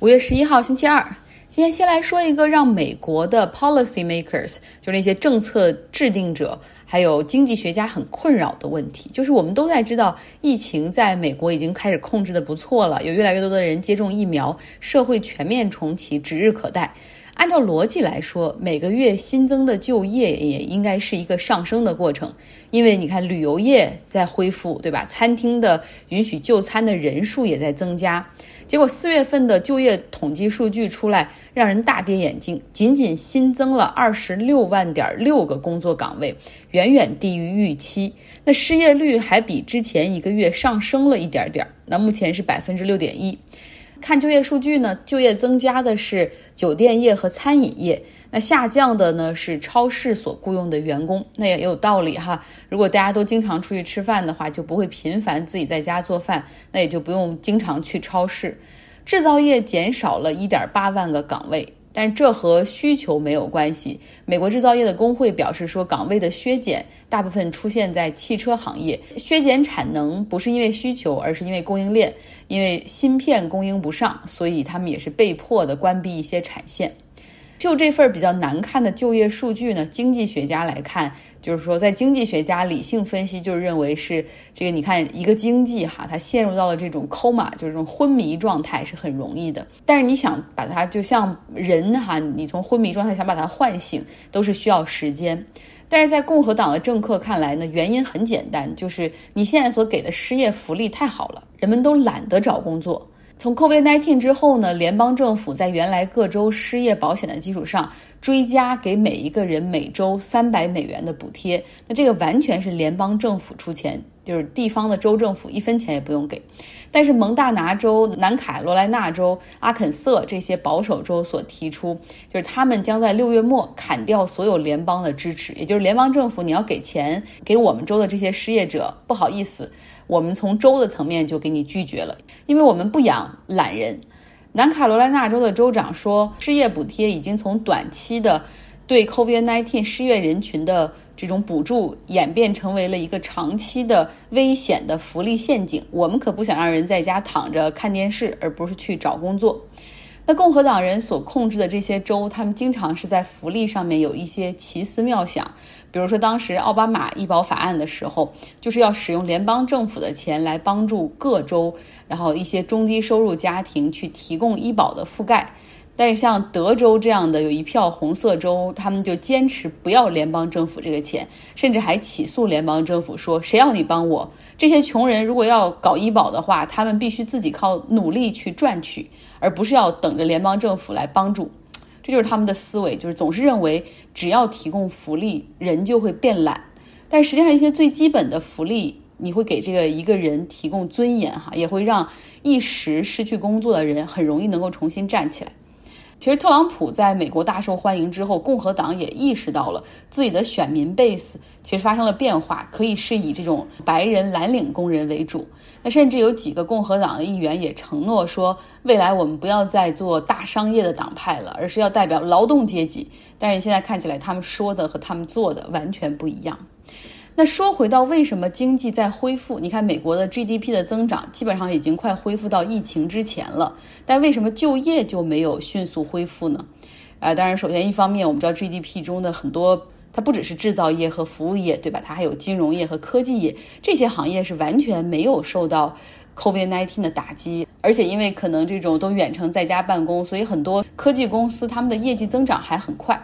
五月十一号，星期二。今天先来说一个让美国的 policy makers，就是那些政策制定者，还有经济学家很困扰的问题。就是我们都在知道，疫情在美国已经开始控制的不错了，有越来越多的人接种疫苗，社会全面重启指日可待。按照逻辑来说，每个月新增的就业也应该是一个上升的过程，因为你看旅游业在恢复，对吧？餐厅的允许就餐的人数也在增加。结果四月份的就业统计数据出来，让人大跌眼镜，仅仅新增了二十六万点六个工作岗位，远远低于预期。那失业率还比之前一个月上升了一点点，那目前是百分之六点一。看就业数据呢，就业增加的是酒店业和餐饮业，那下降的呢是超市所雇佣的员工。那也有道理哈，如果大家都经常出去吃饭的话，就不会频繁自己在家做饭，那也就不用经常去超市。制造业减少了一点八万个岗位。但这和需求没有关系。美国制造业的工会表示说，岗位的削减大部分出现在汽车行业，削减产能不是因为需求，而是因为供应链，因为芯片供应不上，所以他们也是被迫的关闭一些产线。就这份比较难看的就业数据呢，经济学家来看，就是说，在经济学家理性分析，就是认为是这个。你看，一个经济哈，它陷入到了这种 coma，就是这种昏迷状态，是很容易的。但是你想把它就像人哈，你从昏迷状态想把它唤醒，都是需要时间。但是在共和党的政客看来呢，原因很简单，就是你现在所给的失业福利太好了，人们都懒得找工作。从 COVID-19 之后呢，联邦政府在原来各州失业保险的基础上，追加给每一个人每周三百美元的补贴。那这个完全是联邦政府出钱，就是地方的州政府一分钱也不用给。但是蒙大拿州、南卡罗来纳州、阿肯色这些保守州所提出，就是他们将在六月末砍掉所有联邦的支持，也就是联邦政府你要给钱给我们州的这些失业者，不好意思。我们从州的层面就给你拒绝了，因为我们不养懒人。南卡罗来纳州的州长说，失业补贴已经从短期的对 COVID-19 失业人群的这种补助，演变成为了一个长期的危险的福利陷阱。我们可不想让人在家躺着看电视，而不是去找工作。那共和党人所控制的这些州，他们经常是在福利上面有一些奇思妙想。比如说，当时奥巴马医保法案的时候，就是要使用联邦政府的钱来帮助各州，然后一些中低收入家庭去提供医保的覆盖。但是像德州这样的有一票红色州，他们就坚持不要联邦政府这个钱，甚至还起诉联邦政府说：“谁要你帮我？这些穷人如果要搞医保的话，他们必须自己靠努力去赚取。”而不是要等着联邦政府来帮助，这就是他们的思维，就是总是认为只要提供福利，人就会变懒。但实际上，一些最基本的福利，你会给这个一个人提供尊严，哈，也会让一时失去工作的人很容易能够重新站起来。其实，特朗普在美国大受欢迎之后，共和党也意识到了自己的选民 base 其实发生了变化，可以是以这种白人蓝领工人为主。那甚至有几个共和党的议员也承诺说，未来我们不要再做大商业的党派了，而是要代表劳动阶级。但是现在看起来，他们说的和他们做的完全不一样。那说回到为什么经济在恢复？你看美国的 GDP 的增长基本上已经快恢复到疫情之前了，但为什么就业就没有迅速恢复呢？啊，当然，首先一方面我们知道 GDP 中的很多，它不只是制造业和服务业，对吧？它还有金融业和科技业，这些行业是完全没有受到 COVID-19 的打击，而且因为可能这种都远程在家办公，所以很多科技公司他们的业绩增长还很快。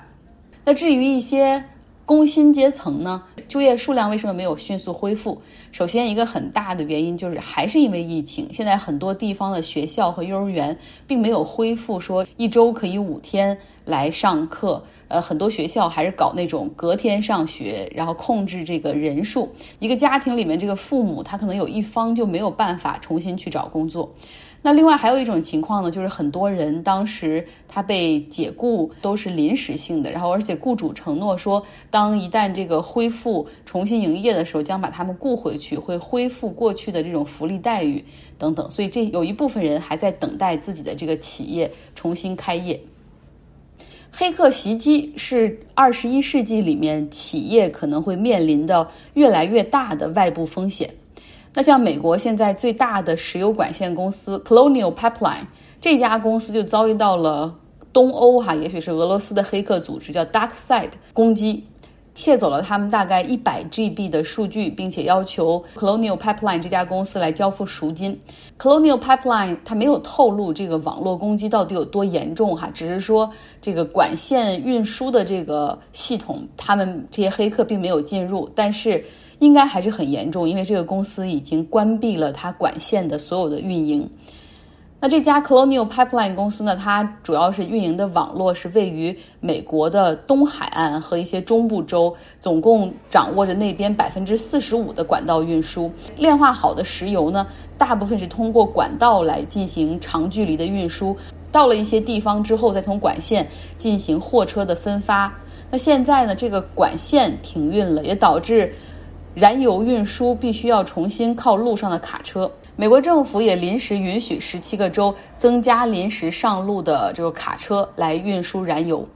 那至于一些。工薪阶层呢，就业数量为什么没有迅速恢复？首先，一个很大的原因就是还是因为疫情。现在很多地方的学校和幼儿园并没有恢复，说一周可以五天来上课。呃，很多学校还是搞那种隔天上学，然后控制这个人数。一个家庭里面，这个父母他可能有一方就没有办法重新去找工作。那另外还有一种情况呢，就是很多人当时他被解雇都是临时性的，然后而且雇主承诺说，当一旦这个恢复重新营业的时候，将把他们雇回去，会恢复过去的这种福利待遇等等。所以这有一部分人还在等待自己的这个企业重新开业。黑客袭击是二十一世纪里面企业可能会面临的越来越大的外部风险。那像美国现在最大的石油管线公司 Colonial Pipeline 这家公司就遭遇到了东欧哈，也许是俄罗斯的黑客组织叫 Dark Side 攻击。窃走了他们大概一百 GB 的数据，并且要求 Colonial Pipeline 这家公司来交付赎金。Colonial Pipeline 它没有透露这个网络攻击到底有多严重哈，只是说这个管线运输的这个系统，他们这些黑客并没有进入，但是应该还是很严重，因为这个公司已经关闭了它管线的所有的运营。那这家 Colonial Pipeline 公司呢？它主要是运营的网络是位于美国的东海岸和一些中部州，总共掌握着那边百分之四十五的管道运输。炼化好的石油呢，大部分是通过管道来进行长距离的运输，到了一些地方之后，再从管线进行货车的分发。那现在呢，这个管线停运了，也导致燃油运输必须要重新靠路上的卡车。美国政府也临时允许十七个州增加临时上路的这个卡车来运输燃油。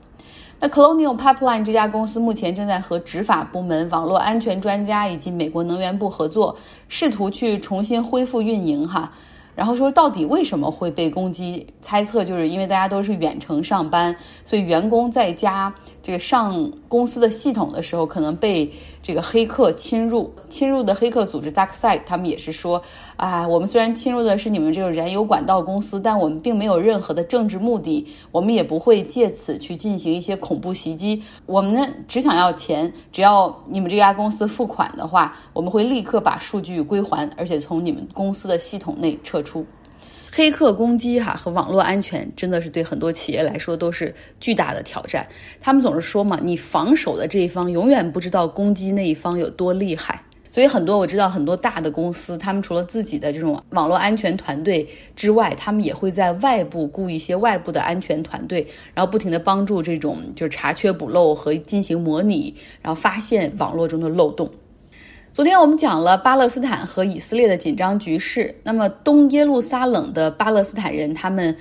那 Colonial Pipeline 这家公司目前正在和执法部门、网络安全专家以及美国能源部合作，试图去重新恢复运营。哈。然后说到底为什么会被攻击？猜测就是因为大家都是远程上班，所以员工在家这个上公司的系统的时候，可能被这个黑客侵入。侵入的黑客组织 DarkSide，他们也是说啊，我们虽然侵入的是你们这个燃油管道公司，但我们并没有任何的政治目的，我们也不会借此去进行一些恐怖袭击。我们呢只想要钱，只要你们这家公司付款的话，我们会立刻把数据归还，而且从你们公司的系统内撤。出黑客攻击哈和网络安全真的是对很多企业来说都是巨大的挑战。他们总是说嘛，你防守的这一方永远不知道攻击那一方有多厉害。所以很多我知道很多大的公司，他们除了自己的这种网络安全团队之外，他们也会在外部雇一些外部的安全团队，然后不停的帮助这种就是查缺补漏和进行模拟，然后发现网络中的漏洞。昨天我们讲了巴勒斯坦和以色列的紧张局势。那么东耶路撒冷的巴勒斯坦人他们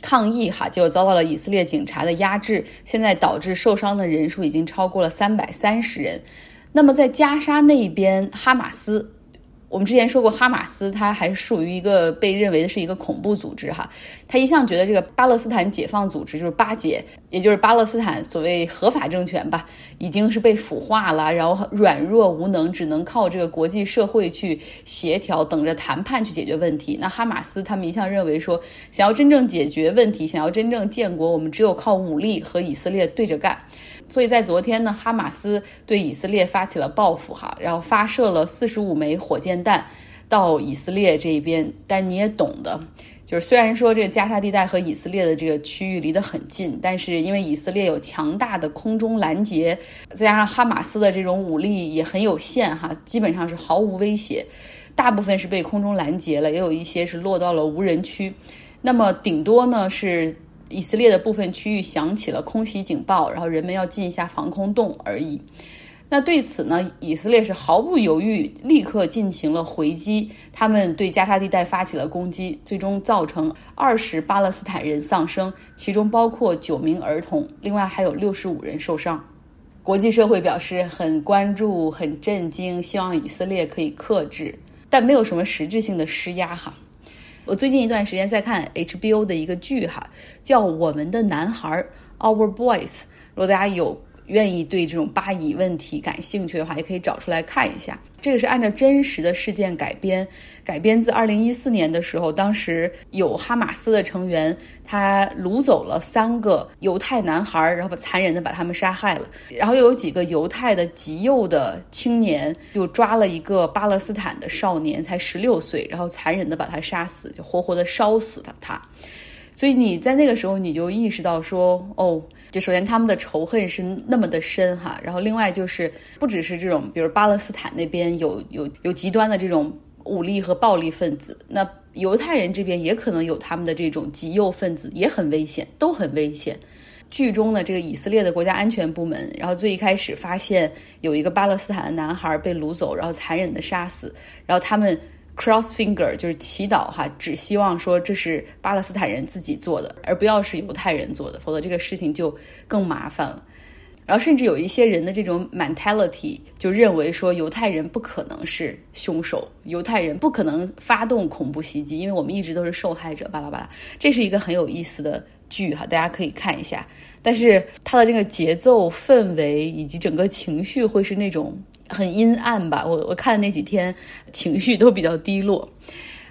抗议哈，就遭到了以色列警察的压制，现在导致受伤的人数已经超过了三百三十人。那么在加沙那边，哈马斯。我们之前说过，哈马斯它还是属于一个被认为的是一个恐怖组织哈。他一向觉得这个巴勒斯坦解放组织就是巴解，也就是巴勒斯坦所谓合法政权吧，已经是被腐化了，然后软弱无能，只能靠这个国际社会去协调，等着谈判去解决问题。那哈马斯他们一向认为说，想要真正解决问题，想要真正建国，我们只有靠武力和以色列对着干。所以在昨天呢，哈马斯对以色列发起了报复，哈，然后发射了四十五枚火箭弹到以色列这边。但你也懂的，就是虽然说这个加沙地带和以色列的这个区域离得很近，但是因为以色列有强大的空中拦截，再加上哈马斯的这种武力也很有限，哈，基本上是毫无威胁。大部分是被空中拦截了，也有一些是落到了无人区。那么顶多呢是。以色列的部分区域响起了空袭警报，然后人们要进一下防空洞而已。那对此呢，以色列是毫不犹豫，立刻进行了回击。他们对加沙地带发起了攻击，最终造成二十巴勒斯坦人丧生，其中包括九名儿童，另外还有六十五人受伤。国际社会表示很关注、很震惊，希望以色列可以克制，但没有什么实质性的施压哈。我最近一段时间在看 HBO 的一个剧哈，叫《我们的男孩》（Our Boys）。如果大家有。愿意对这种巴以问题感兴趣的话，也可以找出来看一下。这个是按照真实的事件改编，改编自二零一四年的时候，当时有哈马斯的成员，他掳走了三个犹太男孩，然后把残忍的把他们杀害了。然后又有几个犹太的极右的青年，就抓了一个巴勒斯坦的少年，才十六岁，然后残忍的把他杀死，就活活的烧死了他。所以你在那个时候，你就意识到说，哦。就首先他们的仇恨是那么的深哈，然后另外就是不只是这种，比如巴勒斯坦那边有有有极端的这种武力和暴力分子，那犹太人这边也可能有他们的这种极右分子，也很危险，都很危险。剧中的这个以色列的国家安全部门，然后最一开始发现有一个巴勒斯坦的男孩被掳走，然后残忍的杀死，然后他们。Cross finger 就是祈祷哈，只希望说这是巴勒斯坦人自己做的，而不要是犹太人做的，否则这个事情就更麻烦了。然后甚至有一些人的这种 mentality 就认为说犹太人不可能是凶手，犹太人不可能发动恐怖袭击，因为我们一直都是受害者。巴拉巴拉，这是一个很有意思的剧哈，大家可以看一下。但是它的这个节奏、氛围以及整个情绪会是那种很阴暗吧？我我看的那几天情绪都比较低落。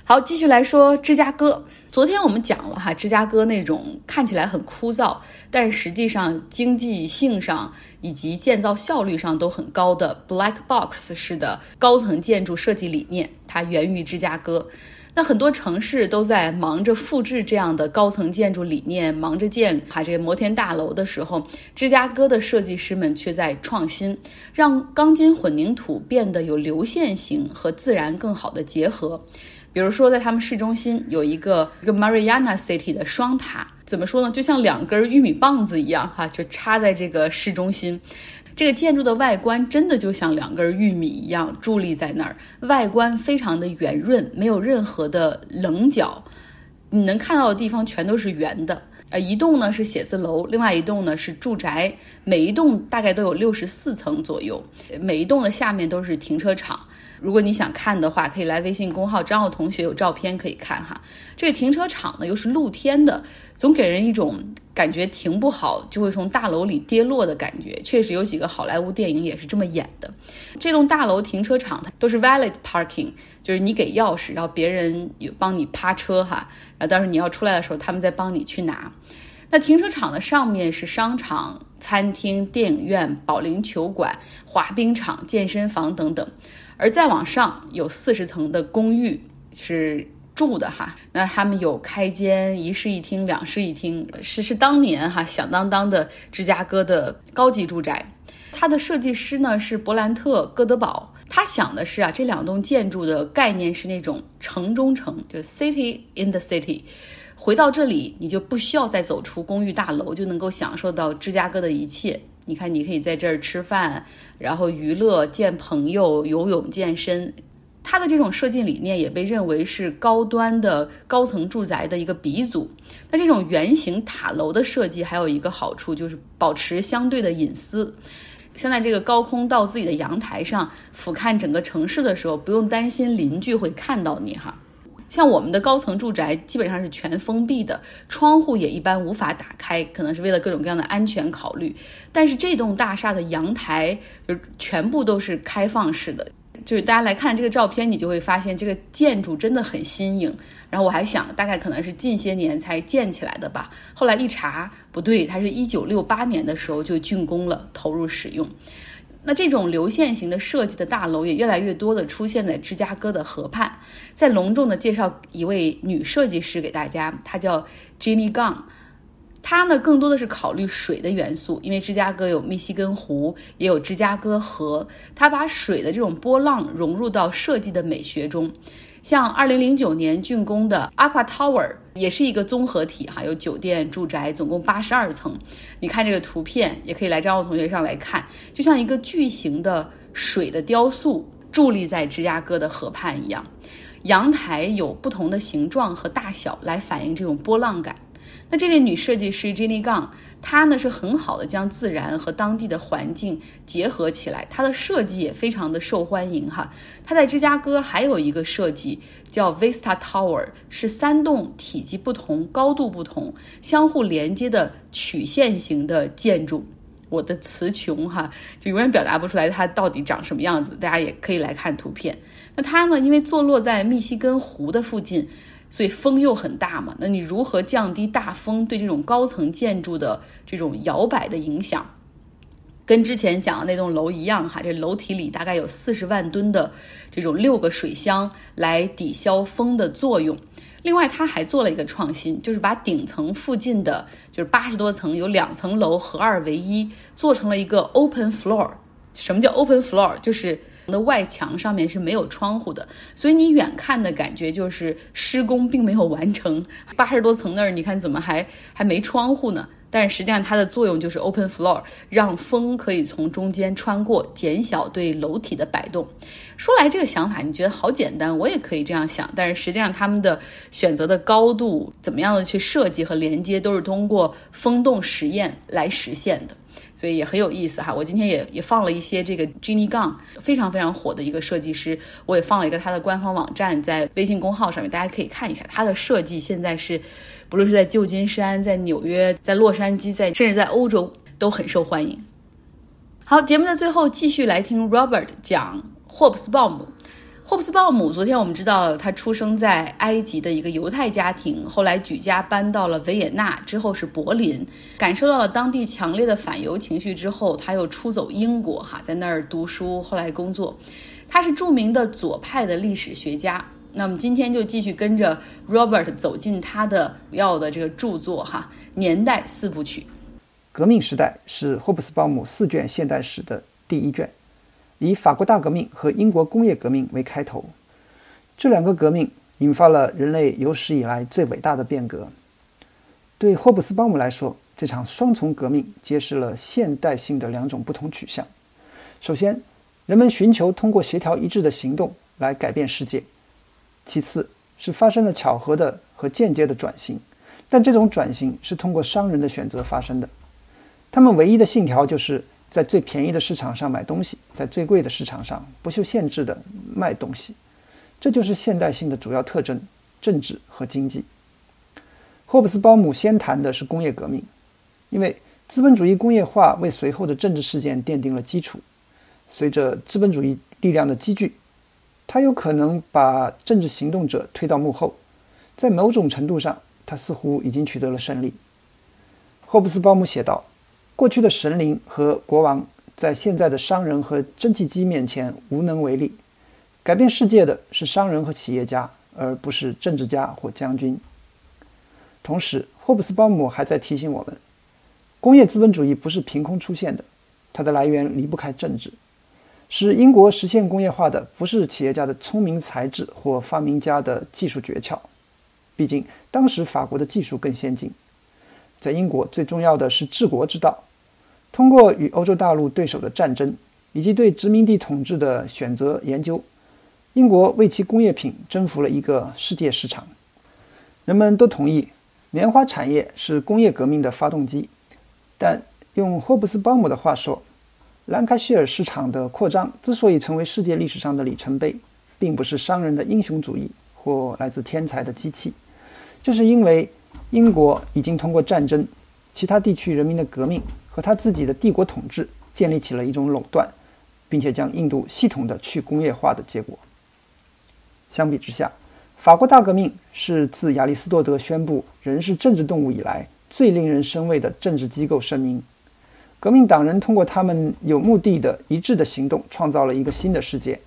好，继续来说芝加哥。昨天我们讲了哈，芝加哥那种看起来很枯燥，但是实际上经济性上以及建造效率上都很高的 Black Box 式的高层建筑设计理念，它源于芝加哥。那很多城市都在忙着复制这样的高层建筑理念，忙着建哈这些摩天大楼的时候，芝加哥的设计师们却在创新，让钢筋混凝土变得有流线型和自然更好的结合。比如说，在他们市中心有一个一个 Mariana City 的双塔，怎么说呢？就像两根玉米棒子一样，哈，就插在这个市中心。这个建筑的外观真的就像两根玉米一样伫立在那儿，外观非常的圆润，没有任何的棱角。你能看到的地方全都是圆的。呃，一栋呢是写字楼，另外一栋呢是住宅，每一栋大概都有六十四层左右，每一栋的下面都是停车场。如果你想看的话，可以来微信公号张浩同学有照片可以看哈。这个停车场呢又是露天的，总给人一种感觉停不好就会从大楼里跌落的感觉。确实有几个好莱坞电影也是这么演的。这栋大楼停车场它都是 valet parking，就是你给钥匙，然后别人有帮你趴车哈，然后到时候你要出来的时候，他们再帮你去拿。那停车场的上面是商场、餐厅、电影院、保龄球馆、滑冰场、健身房等等。而再往上有四十层的公寓是住的哈，那他们有开间一室一厅、两室一厅，是是当年哈响当当的芝加哥的高级住宅。它的设计师呢是伯兰特·戈德堡，他想的是啊，这两栋建筑的概念是那种城中城，就 city in the city。回到这里，你就不需要再走出公寓大楼，就能够享受到芝加哥的一切。你看，你可以在这儿吃饭，然后娱乐、见朋友、游泳、健身。它的这种设计理念也被认为是高端的高层住宅的一个鼻祖。那这种圆形塔楼的设计还有一个好处，就是保持相对的隐私。像在这个高空到自己的阳台上俯瞰整个城市的时候，不用担心邻居会看到你哈。像我们的高层住宅基本上是全封闭的，窗户也一般无法打开，可能是为了各种各样的安全考虑。但是这栋大厦的阳台就全部都是开放式的，就是大家来看这个照片，你就会发现这个建筑真的很新颖。然后我还想，大概可能是近些年才建起来的吧。后来一查，不对，它是一九六八年的时候就竣工了，投入使用。那这种流线型的设计的大楼也越来越多的出现在芝加哥的河畔。再隆重的介绍一位女设计师给大家，她叫 Jenny Gung。她呢更多的是考虑水的元素，因为芝加哥有密西根湖，也有芝加哥河，她把水的这种波浪融入到设计的美学中。像二零零九年竣工的 Aqua Tower 也是一个综合体哈，有酒店、住宅，总共八十二层。你看这个图片，也可以来张浩同学上来看，就像一个巨型的水的雕塑伫立在芝加哥的河畔一样。阳台有不同的形状和大小来反映这种波浪感。那这位女设计师 Jenny Gung，她呢是很好的将自然和当地的环境结合起来，她的设计也非常的受欢迎哈。她在芝加哥还有一个设计叫 Vista Tower，是三栋体积不同、高度不同、相互连接的曲线型的建筑。我的词穷哈，就永远表达不出来它到底长什么样子。大家也可以来看图片。那它呢，因为坐落在密西根湖的附近。所以风又很大嘛，那你如何降低大风对这种高层建筑的这种摇摆的影响？跟之前讲的那栋楼一样哈，这楼体里大概有四十万吨的这种六个水箱来抵消风的作用。另外，他还做了一个创新，就是把顶层附近的就是八十多层有两层楼合二为一，做成了一个 open floor。什么叫 open floor？就是的外墙上面是没有窗户的，所以你远看的感觉就是施工并没有完成。八十多层那儿，你看怎么还还没窗户呢？但是实际上它的作用就是 open floor，让风可以从中间穿过，减小对楼体的摆动。说来这个想法你觉得好简单，我也可以这样想。但是实际上他们的选择的高度，怎么样的去设计和连接，都是通过风洞实验来实现的。所以也很有意思哈。我今天也也放了一些这个 Jenny Gang 非常非常火的一个设计师，我也放了一个他的官方网站在微信公号上面，大家可以看一下他的设计。现在是不论是在旧金山、在纽约、在洛杉矶、在甚至在欧洲都很受欢迎。好，节目的最后继续来听 Robert 讲霍布斯鲍姆。霍布斯鲍姆，昨天我们知道他出生在埃及的一个犹太家庭，后来举家搬到了维也纳，之后是柏林，感受到了当地强烈的反犹情绪之后，他又出走英国，哈，在那儿读书，后来工作。他是著名的左派的历史学家。那么今天就继续跟着 Robert 走进他的主要的这个著作，哈，年代四部曲。革命时代是霍布斯鲍姆四卷现代史的第一卷。以法国大革命和英国工业革命为开头，这两个革命引发了人类有史以来最伟大的变革。对霍布斯鲍姆来说，这场双重革命揭示了现代性的两种不同取向。首先，人们寻求通过协调一致的行动来改变世界；其次是发生了巧合的和间接的转型，但这种转型是通过商人的选择发生的。他们唯一的信条就是。在最便宜的市场上买东西，在最贵的市场上不受限制的卖东西，这就是现代性的主要特征：政治和经济。霍布斯鲍姆先谈的是工业革命，因为资本主义工业化为随后的政治事件奠定了基础。随着资本主义力量的积聚，他有可能把政治行动者推到幕后。在某种程度上，他似乎已经取得了胜利。霍布斯鲍姆写道。过去的神灵和国王在现在的商人和蒸汽机面前无能为力。改变世界的是商人和企业家，而不是政治家或将军。同时，霍布斯鲍姆还在提醒我们：工业资本主义不是凭空出现的，它的来源离不开政治。使英国实现工业化的不是企业家的聪明才智或发明家的技术诀窍，毕竟当时法国的技术更先进。在英国，最重要的是治国之道。通过与欧洲大陆对手的战争，以及对殖民地统治的选择研究，英国为其工业品征服了一个世界市场。人们都同意，棉花产业是工业革命的发动机。但用霍布斯鲍姆的话说，兰开希尔市场的扩张之所以成为世界历史上的里程碑，并不是商人的英雄主义或来自天才的机器，就是因为英国已经通过战争、其他地区人民的革命。和他自己的帝国统治建立起了一种垄断，并且将印度系统的去工业化的结果。相比之下，法国大革命是自亚里士多德宣布人是政治动物以来最令人生畏的政治机构声明。革命党人通过他们有目的的一致的行动，创造了一个新的世界。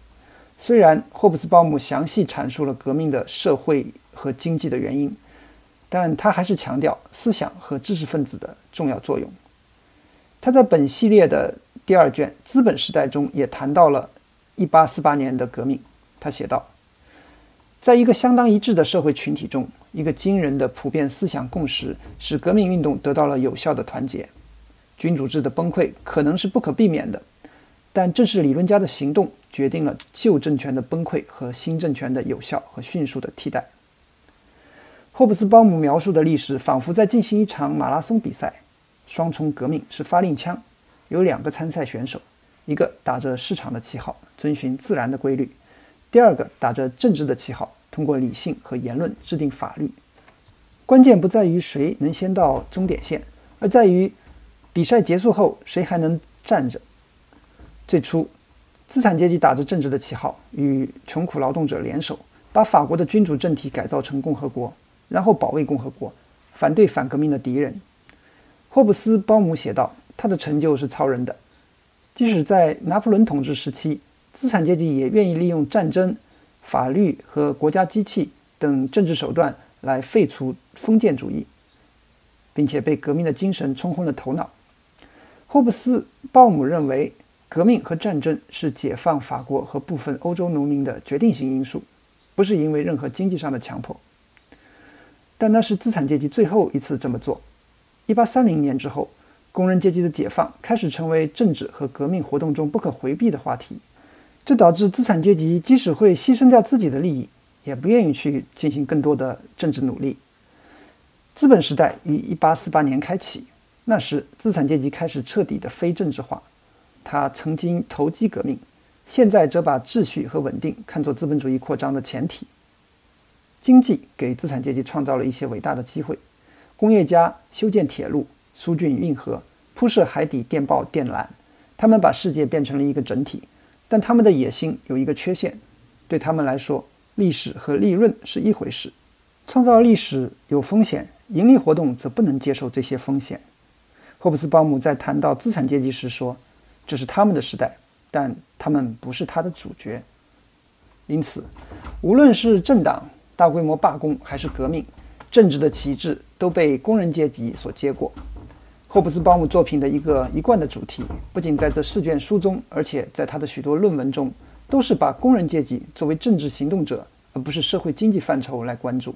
虽然霍布斯鲍姆详细阐述了革命的社会和经济的原因，但他还是强调思想和知识分子的重要作用。他在本系列的第二卷《资本时代》中也谈到了1848年的革命。他写道：“在一个相当一致的社会群体中，一个惊人的普遍思想共识使革命运动得到了有效的团结。君主制的崩溃可能是不可避免的，但正是理论家的行动决定了旧政权的崩溃和新政权的有效和迅速的替代。”霍布斯鲍姆描述的历史仿佛在进行一场马拉松比赛。双重革命是发令枪，有两个参赛选手，一个打着市场的旗号，遵循自然的规律；第二个打着政治的旗号，通过理性和言论制定法律。关键不在于谁能先到终点线，而在于比赛结束后谁还能站着。最初，资产阶级打着政治的旗号，与穷苦劳动者联手，把法国的君主政体改造成共和国，然后保卫共和国，反对反革命的敌人。霍布斯鲍姆写道：“他的成就是超人的。即使在拿破仑统治时期，资产阶级也愿意利用战争、法律和国家机器等政治手段来废除封建主义，并且被革命的精神冲昏了头脑。”霍布斯鲍姆认为，革命和战争是解放法国和部分欧洲农民的决定性因素，不是因为任何经济上的强迫。但那是资产阶级最后一次这么做。一八三零年之后，工人阶级的解放开始成为政治和革命活动中不可回避的话题。这导致资产阶级即使会牺牲掉自己的利益，也不愿意去进行更多的政治努力。资本时代于一八四八年开启，那时资产阶级开始彻底的非政治化。他曾经投机革命，现在则把秩序和稳定看作资本主义扩张的前提。经济给资产阶级创造了一些伟大的机会：工业家修建铁路、疏浚运河、铺设海底电报电缆，他们把世界变成了一个整体。但他们的野心有一个缺陷，对他们来说，历史和利润是一回事。创造历史有风险，盈利活动则不能接受这些风险。霍布斯鲍姆在谈到资产阶级时说：“这是他们的时代，但他们不是他的主角。”因此，无论是政党大规模罢工还是革命，政治的旗帜都被工人阶级所接过。霍布斯鲍姆作品的一个一贯的主题，不仅在这四卷书中，而且在他的许多论文中，都是把工人阶级作为政治行动者，而不是社会经济范畴来关注。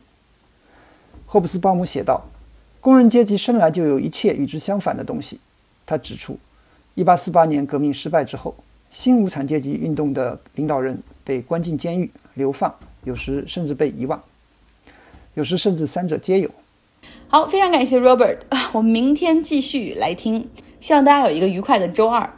霍布斯鲍姆写道：“工人阶级生来就有一切与之相反的东西。”他指出，1848年革命失败之后，新无产阶级运动的领导人被关进监狱、流放，有时甚至被遗忘，有时甚至三者皆有。好，非常感谢 Robert，我们明天继续来听，希望大家有一个愉快的周二。